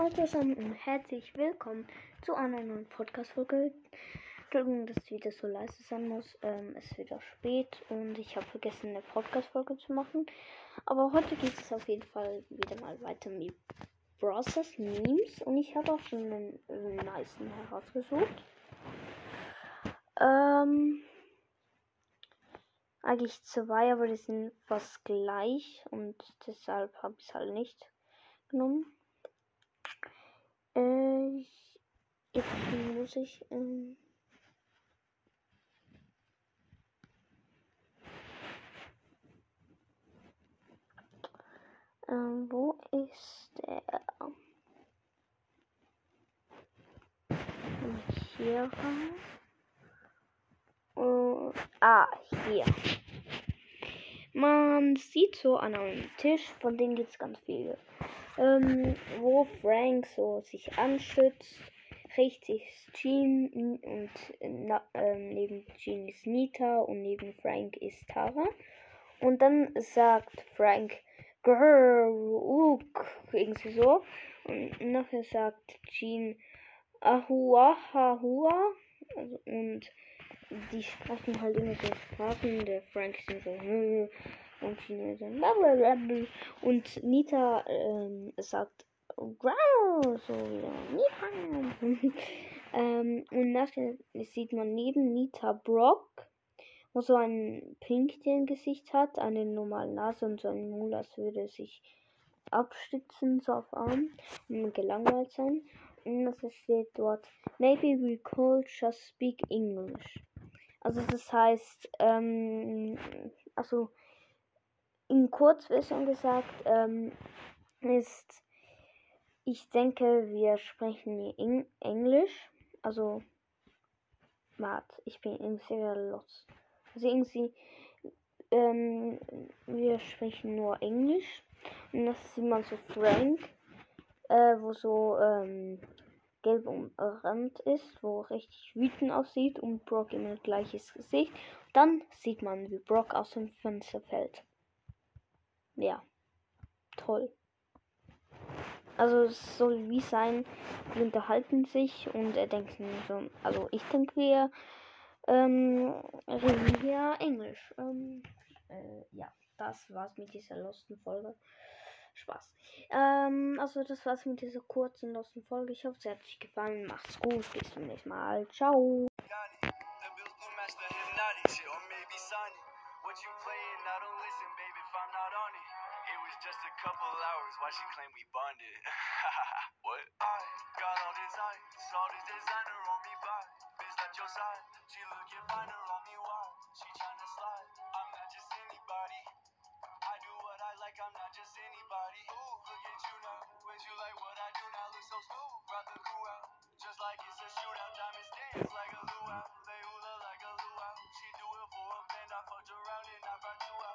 Hallo zusammen und herzlich willkommen zu einer neuen Podcast-Folge. Entschuldigung, dass es wieder so leise sein muss. Ähm, es ist wieder spät und ich habe vergessen, eine Podcast-Folge zu machen. Aber heute geht es auf jeden Fall wieder mal weiter mit Browsers Memes und ich habe auch schon einen, einen nice herausgesucht. Ähm, eigentlich zwei, aber die sind fast gleich und deshalb habe ich es halt nicht genommen. Äh, jetzt muss ich. Ähm, ähm, wo ist der? Hier. Und, ah, hier. Man sieht so an einem Tisch, von denen gibt es ganz viele ähm, wo Frank so sich anschützt. Rechts ist Jean und na, ähm, neben Jean ist Nita und neben Frank ist Tara. Und dann sagt Frank, Grrr, uk, irgendwie so. Und nachher sagt Jean, Ahua, Ahua. Also, und die sprechen halt immer so Sprachen. Der Frank ist so, und Chinese. Und Nita ähm, sagt Growl, so wieder Nita. ähm, und nachher sieht man neben Nita Brock, wo so ein Pinktchen-Gesicht hat, eine normale Nase und so ein Mund, als würde sich abstützen, so auf Arm und gelangweilt sein. Und das steht dort, maybe we could just speak English. Also das heißt, ähm, also in Kurzversion gesagt ähm, ist, ich denke, wir sprechen in Englisch. Also, Matt, ich bin irgendwie los. Also irgendwie, ähm, wir sprechen nur Englisch. Und das ist immer so Frank, äh, wo so ähm, gelb umrandet ist, wo richtig wütend aussieht und Brock immer gleiches Gesicht. Dann sieht man, wie Brock aus dem Fenster fällt ja, toll. Also es soll wie sein, wir unterhalten sich und er denkt so, also ich denke wir ähm, reden hier Englisch. Ähm, äh, ja, das war's mit dieser losten Folge. Spaß. Ähm, also das war's mit dieser kurzen losten Folge. Ich hoffe, es hat euch gefallen. Macht's gut. Bis zum nächsten Mal. Ciao. What hands